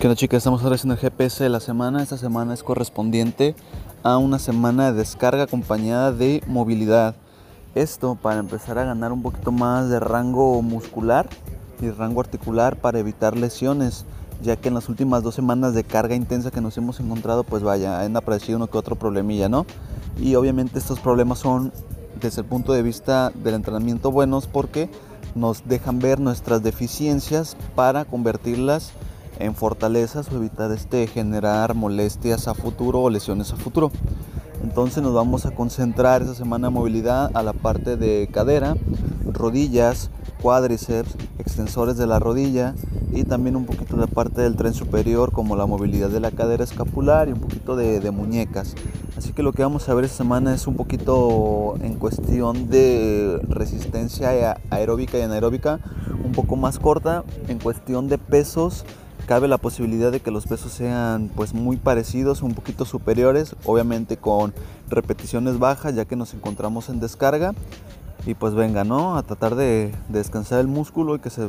¿Qué onda chicas? Estamos ahora en el GPS de la semana. Esta semana es correspondiente a una semana de descarga acompañada de movilidad. Esto para empezar a ganar un poquito más de rango muscular y rango articular para evitar lesiones, ya que en las últimas dos semanas de carga intensa que nos hemos encontrado, pues vaya, han aparecido uno que otro problemilla, ¿no? Y obviamente estos problemas son desde el punto de vista del entrenamiento buenos porque nos dejan ver nuestras deficiencias para convertirlas en fortalezas o evitar este, generar molestias a futuro o lesiones a futuro. Entonces nos vamos a concentrar esa semana de movilidad a la parte de cadera, rodillas, cuádriceps, extensores de la rodilla y también un poquito la parte del tren superior como la movilidad de la cadera escapular y un poquito de, de muñecas. Así que lo que vamos a ver esta semana es un poquito en cuestión de resistencia aeróbica y anaeróbica, un poco más corta, en cuestión de pesos cabe la posibilidad de que los pesos sean pues muy parecidos, un poquito superiores, obviamente con repeticiones bajas ya que nos encontramos en descarga y pues venga, ¿no? A tratar de, descansar el músculo y que, se,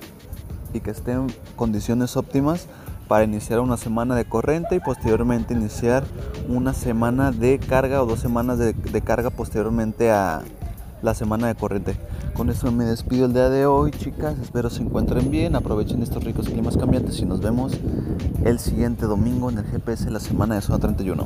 y que esté en condiciones óptimas para iniciar una semana de corriente y posteriormente iniciar una semana de carga o dos semanas de, de carga posteriormente a la semana de corriente. Con eso me despido el día de hoy, chicas. Espero se encuentren bien, aprovechen estos ricos climas cambiantes y nos vemos el siguiente domingo en el GPS la semana de zona 31.